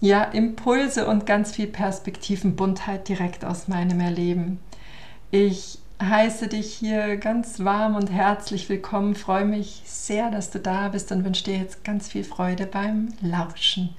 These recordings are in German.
ja, Impulse und ganz viel Perspektivenbuntheit direkt aus meinem Erleben. Ich heiße dich hier ganz warm und herzlich willkommen, freue mich sehr, dass du da bist und wünsche dir jetzt ganz viel Freude beim Lauschen.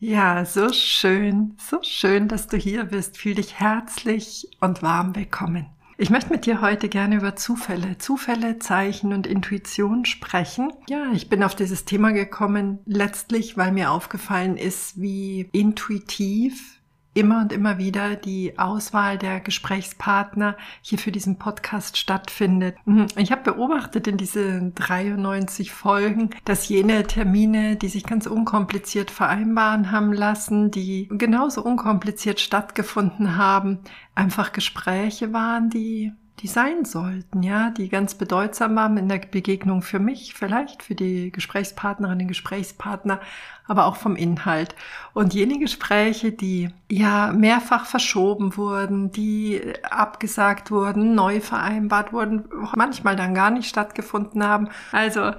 Ja, so schön, so schön, dass du hier bist. Fühl dich herzlich und warm willkommen. Ich möchte mit dir heute gerne über Zufälle, Zufälle, Zeichen und Intuition sprechen. Ja, ich bin auf dieses Thema gekommen, letztlich, weil mir aufgefallen ist, wie intuitiv immer und immer wieder die Auswahl der Gesprächspartner hier für diesen Podcast stattfindet. Mhm. Ich habe beobachtet in diesen 93 Folgen, dass jene Termine, die sich ganz unkompliziert vereinbaren haben lassen, die genauso unkompliziert stattgefunden haben, einfach Gespräche waren, die die sein sollten, ja, die ganz bedeutsam waren in der Begegnung für mich, vielleicht für die Gesprächspartnerin, den Gesprächspartner, aber auch vom Inhalt. Und jene Gespräche, die ja mehrfach verschoben wurden, die abgesagt wurden, neu vereinbart wurden, manchmal dann gar nicht stattgefunden haben. Also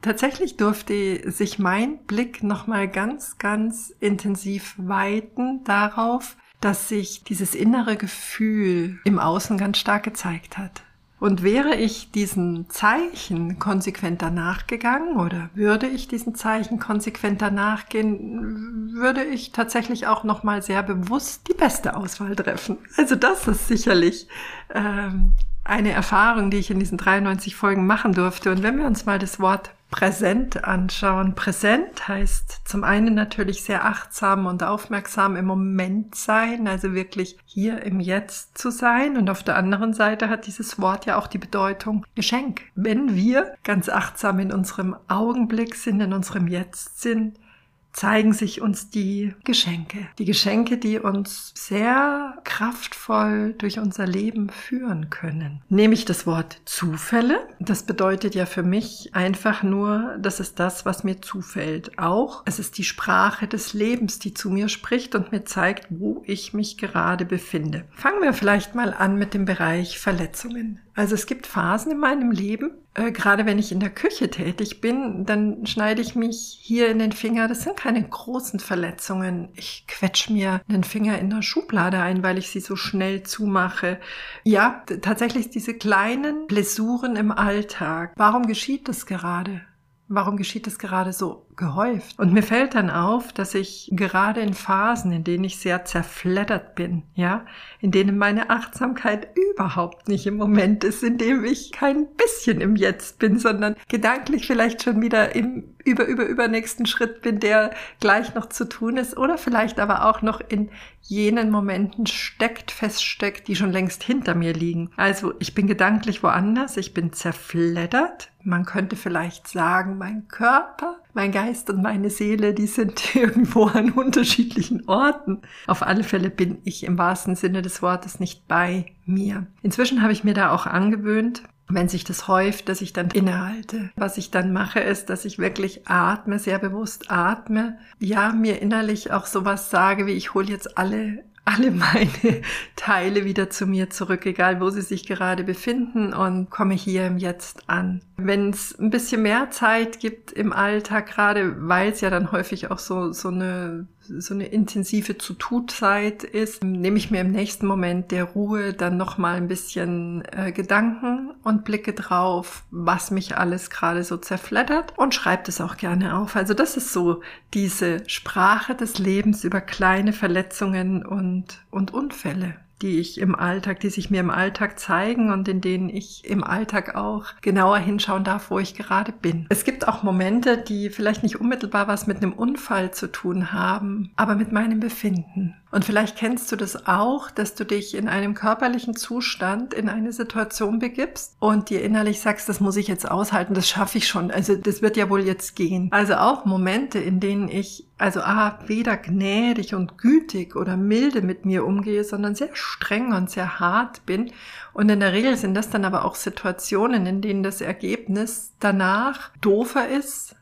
tatsächlich durfte sich mein Blick nochmal ganz, ganz intensiv weiten darauf, dass sich dieses innere Gefühl im Außen ganz stark gezeigt hat. Und wäre ich diesen Zeichen konsequenter nachgegangen oder würde ich diesen Zeichen konsequenter nachgehen, würde ich tatsächlich auch noch mal sehr bewusst die beste Auswahl treffen. Also das ist sicherlich ähm, eine Erfahrung, die ich in diesen 93 Folgen machen durfte. Und wenn wir uns mal das Wort präsent anschauen. Präsent heißt zum einen natürlich sehr achtsam und aufmerksam im Moment sein, also wirklich hier im Jetzt zu sein. Und auf der anderen Seite hat dieses Wort ja auch die Bedeutung Geschenk. Wenn wir ganz achtsam in unserem Augenblick sind, in unserem Jetzt sind, zeigen sich uns die Geschenke. Die Geschenke, die uns sehr kraftvoll durch unser Leben führen können. Nehme ich das Wort Zufälle. Das bedeutet ja für mich einfach nur, das ist das, was mir zufällt. Auch es ist die Sprache des Lebens, die zu mir spricht und mir zeigt, wo ich mich gerade befinde. Fangen wir vielleicht mal an mit dem Bereich Verletzungen. Also es gibt Phasen in meinem Leben, äh, gerade wenn ich in der Küche tätig bin, dann schneide ich mich hier in den Finger. Das sind keine großen Verletzungen. Ich quetsch mir den Finger in der Schublade ein, weil ich sie so schnell zumache. Ja, tatsächlich diese kleinen Blessuren im Alltag. Warum geschieht das gerade? Warum geschieht das gerade so gehäuft? Und mir fällt dann auf, dass ich gerade in Phasen, in denen ich sehr zerfleddert bin, ja, in denen meine Achtsamkeit überhaupt nicht im Moment ist, in dem ich kein bisschen im Jetzt bin, sondern gedanklich vielleicht schon wieder im über, über, übernächsten Schritt bin, der gleich noch zu tun ist oder vielleicht aber auch noch in jenen Momenten steckt, feststeckt, die schon längst hinter mir liegen. Also ich bin gedanklich woanders, ich bin zerfleddert. Man könnte vielleicht sagen, mein Körper, mein Geist und meine Seele, die sind irgendwo an unterschiedlichen Orten. Auf alle Fälle bin ich im wahrsten Sinne des Wortes nicht bei mir. Inzwischen habe ich mir da auch angewöhnt, wenn sich das häuft, dass ich dann innehalte. Was ich dann mache, ist, dass ich wirklich atme, sehr bewusst atme. Ja, mir innerlich auch sowas sage, wie ich hole jetzt alle alle meine Teile wieder zu mir zurück, egal wo sie sich gerade befinden und komme hier im Jetzt an. Wenn es ein bisschen mehr Zeit gibt im Alltag, gerade weil es ja dann häufig auch so, so eine so eine intensive Zu-Tu-Zeit ist, nehme ich mir im nächsten Moment der Ruhe dann nochmal ein bisschen äh, Gedanken und blicke drauf, was mich alles gerade so zerfleddert und schreibe das auch gerne auf. Also das ist so diese Sprache des Lebens über kleine Verletzungen und, und Unfälle die ich im Alltag, die sich mir im Alltag zeigen und in denen ich im Alltag auch genauer hinschauen darf, wo ich gerade bin. Es gibt auch Momente, die vielleicht nicht unmittelbar was mit einem Unfall zu tun haben, aber mit meinem Befinden. Und vielleicht kennst du das auch, dass du dich in einem körperlichen Zustand in eine Situation begibst und dir innerlich sagst, das muss ich jetzt aushalten, das schaffe ich schon, also das wird ja wohl jetzt gehen. Also auch Momente, in denen ich also A, weder gnädig und gütig oder milde mit mir umgehe, sondern sehr streng und sehr hart bin. Und in der Regel sind das dann aber auch Situationen, in denen das Ergebnis danach doofer ist,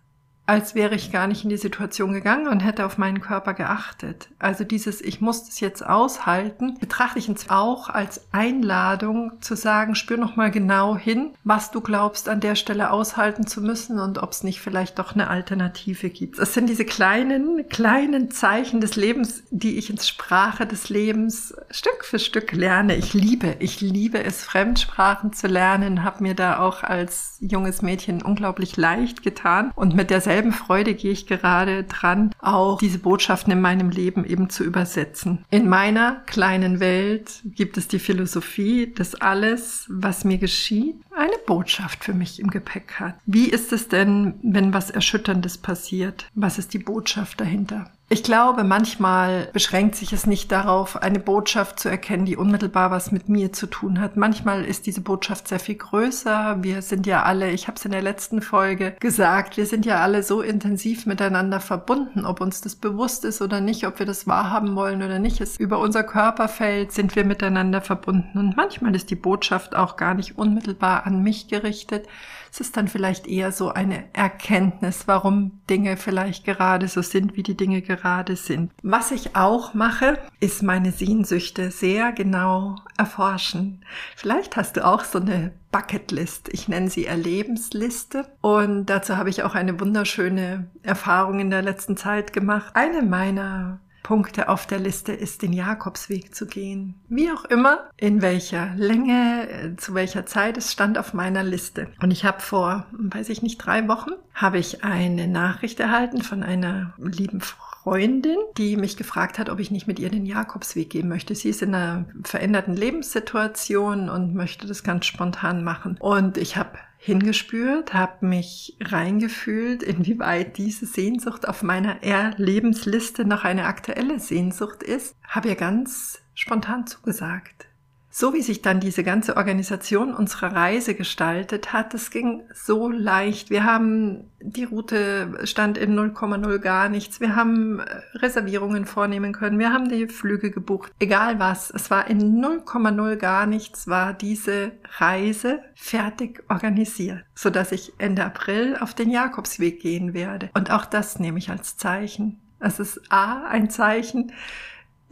als wäre ich gar nicht in die Situation gegangen und hätte auf meinen Körper geachtet. Also dieses Ich muss das jetzt aushalten, betrachte ich auch als Einladung zu sagen, spür noch mal genau hin, was du glaubst an der Stelle aushalten zu müssen und ob es nicht vielleicht doch eine Alternative gibt. Es sind diese kleinen, kleinen Zeichen des Lebens, die ich ins Sprache des Lebens Stück für Stück lerne. Ich liebe, ich liebe es, Fremdsprachen zu lernen, habe mir da auch als junges Mädchen unglaublich leicht getan und mit derselben derselben Freude gehe ich gerade dran, auch diese Botschaften in meinem Leben eben zu übersetzen. In meiner kleinen Welt gibt es die Philosophie, dass alles, was mir geschieht, eine Botschaft für mich im Gepäck hat. Wie ist es denn, wenn was Erschütterndes passiert? Was ist die Botschaft dahinter? Ich glaube, manchmal beschränkt sich es nicht darauf, eine Botschaft zu erkennen, die unmittelbar was mit mir zu tun hat. Manchmal ist diese Botschaft sehr viel größer. Wir sind ja alle, ich habe es in der letzten Folge gesagt, wir sind ja alle so intensiv miteinander verbunden, ob uns das bewusst ist oder nicht, ob wir das wahrhaben wollen oder nicht. Es über unser Körperfeld sind wir miteinander verbunden. Und manchmal ist die Botschaft auch gar nicht unmittelbar an mich gerichtet. Es ist dann vielleicht eher so eine Erkenntnis, warum Dinge vielleicht gerade so sind, wie die Dinge gerade sind. Was ich auch mache, ist meine Sehnsüchte sehr genau erforschen. Vielleicht hast du auch so eine Bucketlist. Ich nenne sie Erlebensliste. Und dazu habe ich auch eine wunderschöne Erfahrung in der letzten Zeit gemacht. Eine meiner Punkte auf der Liste ist, den Jakobsweg zu gehen. Wie auch immer, in welcher Länge, äh, zu welcher Zeit, es stand auf meiner Liste. Und ich habe vor, weiß ich nicht, drei Wochen, habe ich eine Nachricht erhalten von einer lieben Freundin, die mich gefragt hat, ob ich nicht mit ihr den Jakobsweg gehen möchte. Sie ist in einer veränderten Lebenssituation und möchte das ganz spontan machen. Und ich habe hingespürt, habe mich reingefühlt, inwieweit diese Sehnsucht auf meiner Erlebensliste noch eine aktuelle Sehnsucht ist, habe ihr ganz spontan zugesagt. So wie sich dann diese ganze Organisation unserer Reise gestaltet hat, das ging so leicht. Wir haben die Route stand in 0,0 gar nichts. Wir haben äh, Reservierungen vornehmen können. Wir haben die Flüge gebucht. Egal was. Es war in 0,0 gar nichts war diese Reise fertig organisiert, so dass ich Ende April auf den Jakobsweg gehen werde. Und auch das nehme ich als Zeichen. Es ist A, ein Zeichen,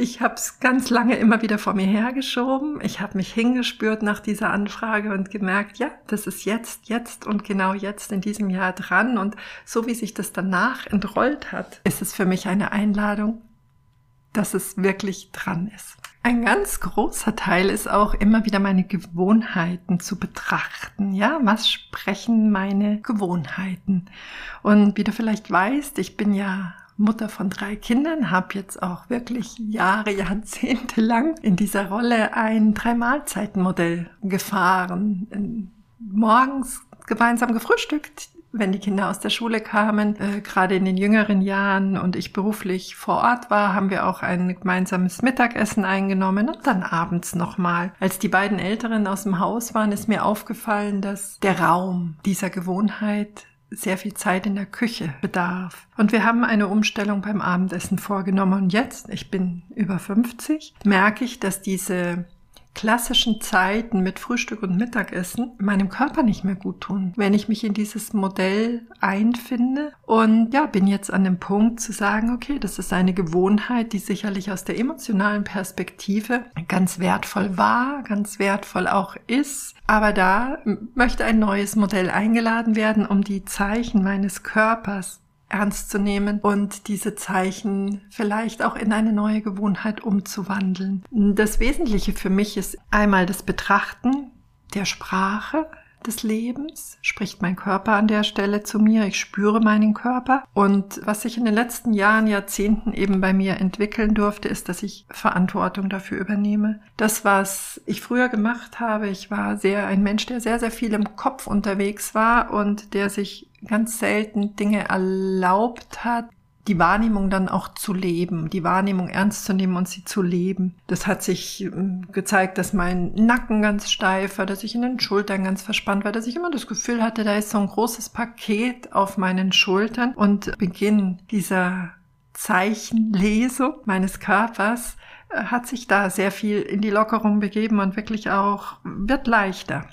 ich habe es ganz lange immer wieder vor mir hergeschoben. Ich habe mich hingespürt nach dieser Anfrage und gemerkt, ja, das ist jetzt, jetzt und genau jetzt in diesem Jahr dran. Und so wie sich das danach entrollt hat, ist es für mich eine Einladung, dass es wirklich dran ist. Ein ganz großer Teil ist auch immer wieder meine Gewohnheiten zu betrachten. Ja, was sprechen meine Gewohnheiten? Und wie du vielleicht weißt, ich bin ja Mutter von drei Kindern, habe jetzt auch wirklich Jahre, Jahrzehnte lang in dieser Rolle ein Drei-Mahlzeiten-Modell gefahren. Morgens gemeinsam gefrühstückt, wenn die Kinder aus der Schule kamen, äh, gerade in den jüngeren Jahren und ich beruflich vor Ort war, haben wir auch ein gemeinsames Mittagessen eingenommen und dann abends nochmal. Als die beiden Älteren aus dem Haus waren, ist mir aufgefallen, dass der Raum dieser Gewohnheit sehr viel Zeit in der Küche bedarf. Und wir haben eine Umstellung beim Abendessen vorgenommen. Und jetzt, ich bin über 50, merke ich, dass diese klassischen Zeiten mit Frühstück und Mittagessen meinem Körper nicht mehr gut tun, wenn ich mich in dieses Modell einfinde. Und ja, bin jetzt an dem Punkt zu sagen, okay, das ist eine Gewohnheit, die sicherlich aus der emotionalen Perspektive ganz wertvoll war, ganz wertvoll auch ist. Aber da möchte ein neues Modell eingeladen werden, um die Zeichen meines Körpers ernst zu nehmen und diese Zeichen vielleicht auch in eine neue Gewohnheit umzuwandeln. Das Wesentliche für mich ist einmal das Betrachten der Sprache, des Lebens, spricht mein Körper an der Stelle zu mir, ich spüre meinen Körper. Und was sich in den letzten Jahren, Jahrzehnten eben bei mir entwickeln durfte, ist, dass ich Verantwortung dafür übernehme. Das, was ich früher gemacht habe, ich war sehr ein Mensch, der sehr, sehr viel im Kopf unterwegs war und der sich ganz selten Dinge erlaubt hat, die Wahrnehmung dann auch zu leben, die Wahrnehmung ernst zu nehmen und sie zu leben. Das hat sich ähm, gezeigt, dass mein Nacken ganz steif war, dass ich in den Schultern ganz verspannt war, dass ich immer das Gefühl hatte, da ist so ein großes Paket auf meinen Schultern und Beginn dieser Zeichenlesung meines Körpers äh, hat sich da sehr viel in die Lockerung begeben und wirklich auch wird leichter.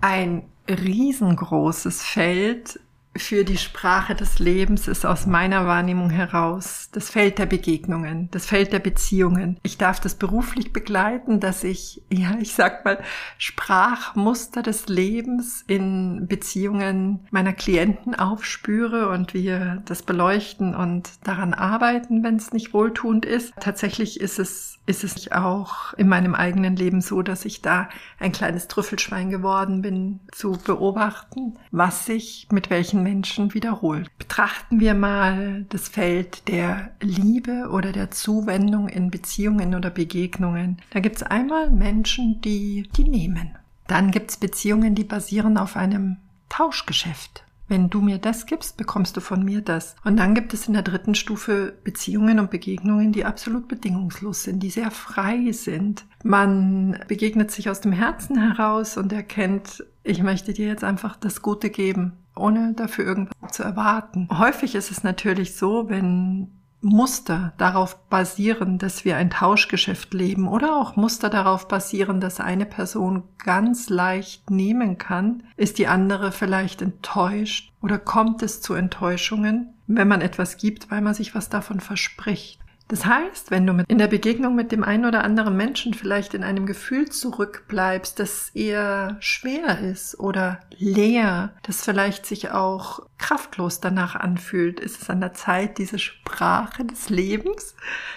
Ein riesengroßes Feld für die Sprache des Lebens ist aus meiner Wahrnehmung heraus das Feld der Begegnungen, das Feld der Beziehungen. Ich darf das beruflich begleiten, dass ich, ja, ich sag mal, Sprachmuster des Lebens in Beziehungen meiner Klienten aufspüre und wir das beleuchten und daran arbeiten, wenn es nicht wohltuend ist. Tatsächlich ist es ist es auch in meinem eigenen Leben so, dass ich da ein kleines Trüffelschwein geworden bin, zu beobachten, was sich mit welchen Menschen wiederholt. Betrachten wir mal das Feld der Liebe oder der Zuwendung in Beziehungen oder Begegnungen. Da gibt es einmal Menschen, die, die nehmen. Dann gibt es Beziehungen, die basieren auf einem Tauschgeschäft. Wenn du mir das gibst, bekommst du von mir das. Und dann gibt es in der dritten Stufe Beziehungen und Begegnungen, die absolut bedingungslos sind, die sehr frei sind. Man begegnet sich aus dem Herzen heraus und erkennt, ich möchte dir jetzt einfach das Gute geben, ohne dafür irgendwas zu erwarten. Häufig ist es natürlich so, wenn Muster darauf basieren, dass wir ein Tauschgeschäft leben oder auch Muster darauf basieren, dass eine Person ganz leicht nehmen kann, ist die andere vielleicht enttäuscht oder kommt es zu Enttäuschungen, wenn man etwas gibt, weil man sich was davon verspricht. Das heißt, wenn du in der Begegnung mit dem einen oder anderen Menschen vielleicht in einem Gefühl zurückbleibst, das eher schwer ist oder leer, das vielleicht sich auch kraftlos danach anfühlt, ist es an der Zeit, diese Sprache des Lebens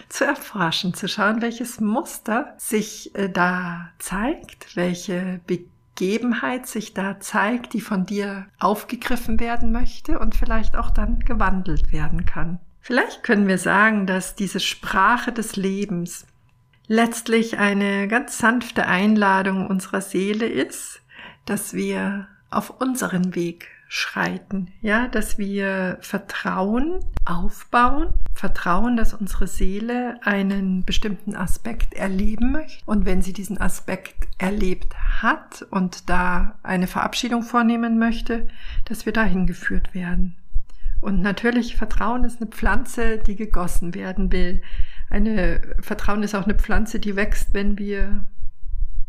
zu erforschen, zu schauen, welches Muster sich äh, da zeigt, welche Begebenheit sich da zeigt, die von dir aufgegriffen werden möchte und vielleicht auch dann gewandelt werden kann. Vielleicht können wir sagen, dass diese Sprache des Lebens letztlich eine ganz sanfte Einladung unserer Seele ist, dass wir auf unseren Weg schreiten, ja, dass wir Vertrauen aufbauen, Vertrauen, dass unsere Seele einen bestimmten Aspekt erleben möchte und wenn sie diesen Aspekt erlebt hat und da eine Verabschiedung vornehmen möchte, dass wir dahin geführt werden. Und natürlich, Vertrauen ist eine Pflanze, die gegossen werden will. Eine, Vertrauen ist auch eine Pflanze, die wächst, wenn wir,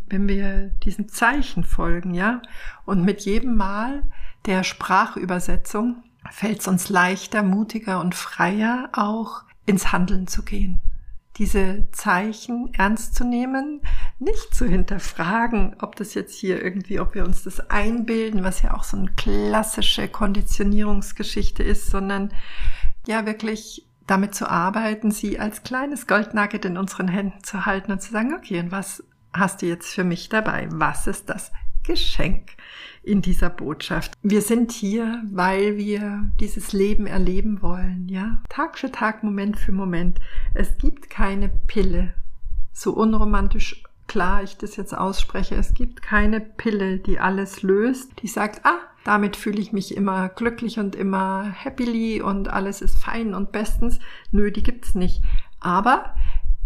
wenn wir diesen Zeichen folgen, ja. Und mit jedem Mal der Sprachübersetzung fällt es uns leichter, mutiger und freier, auch ins Handeln zu gehen diese Zeichen ernst zu nehmen, nicht zu hinterfragen, ob das jetzt hier irgendwie, ob wir uns das einbilden, was ja auch so eine klassische Konditionierungsgeschichte ist, sondern ja wirklich damit zu arbeiten, sie als kleines Goldnugget in unseren Händen zu halten und zu sagen, okay, und was hast du jetzt für mich dabei? Was ist das Geschenk? in dieser Botschaft. Wir sind hier, weil wir dieses Leben erleben wollen, ja? Tag für Tag, Moment für Moment. Es gibt keine Pille. So unromantisch klar ich das jetzt ausspreche. Es gibt keine Pille, die alles löst, die sagt, ah, damit fühle ich mich immer glücklich und immer happily und alles ist fein und bestens. Nö, die gibt's nicht. Aber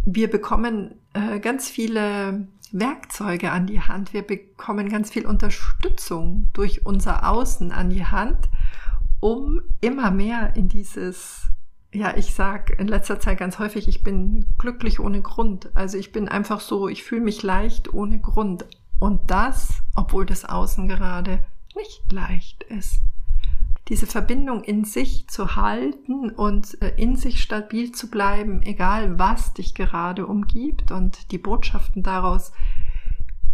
wir bekommen äh, ganz viele Werkzeuge an die Hand. Wir bekommen ganz viel Unterstützung durch unser Außen an die Hand, um immer mehr in dieses, ja, ich sag in letzter Zeit ganz häufig, ich bin glücklich ohne Grund. Also ich bin einfach so, ich fühle mich leicht ohne Grund. Und das, obwohl das Außen gerade nicht leicht ist diese Verbindung in sich zu halten und äh, in sich stabil zu bleiben, egal was dich gerade umgibt und die Botschaften daraus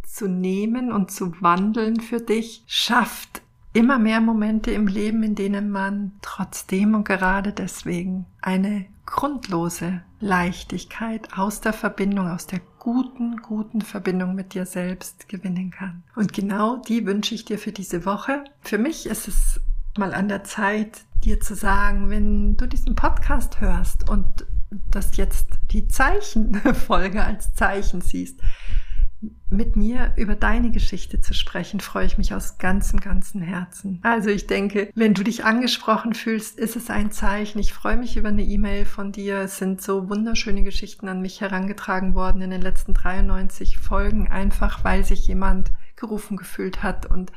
zu nehmen und zu wandeln für dich, schafft immer mehr Momente im Leben, in denen man trotzdem und gerade deswegen eine grundlose Leichtigkeit aus der Verbindung, aus der guten, guten Verbindung mit dir selbst gewinnen kann. Und genau die wünsche ich dir für diese Woche. Für mich ist es mal an der Zeit, dir zu sagen, wenn du diesen Podcast hörst und das jetzt die Zeichenfolge als Zeichen siehst, mit mir über deine Geschichte zu sprechen, freue ich mich aus ganzem, ganzem Herzen. Also ich denke, wenn du dich angesprochen fühlst, ist es ein Zeichen. Ich freue mich über eine E-Mail von dir. Es sind so wunderschöne Geschichten an mich herangetragen worden in den letzten 93 Folgen, einfach weil sich jemand gerufen gefühlt hat. Und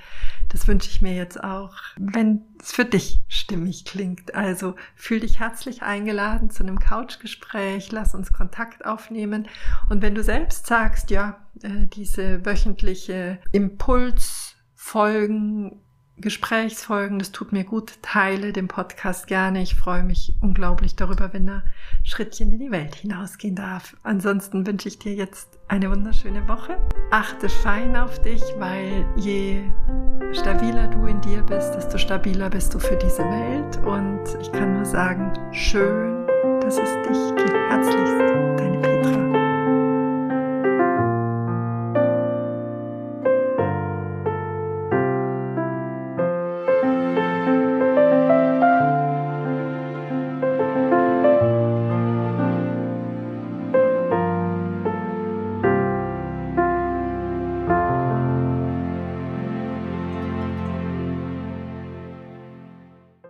das wünsche ich mir jetzt auch, wenn es für dich stimmig klingt. Also fühl dich herzlich eingeladen zu einem Couchgespräch, lass uns Kontakt aufnehmen. Und wenn du selbst sagst, ja, äh, diese wöchentliche Impulsfolgen Gesprächsfolgen. Das tut mir gut. Teile den Podcast gerne. Ich freue mich unglaublich darüber, wenn er Schrittchen in die Welt hinausgehen darf. Ansonsten wünsche ich dir jetzt eine wunderschöne Woche. Achte fein auf dich, weil je stabiler du in dir bist, desto stabiler bist du für diese Welt. Und ich kann nur sagen, schön, dass es dich gibt. Herzlichst.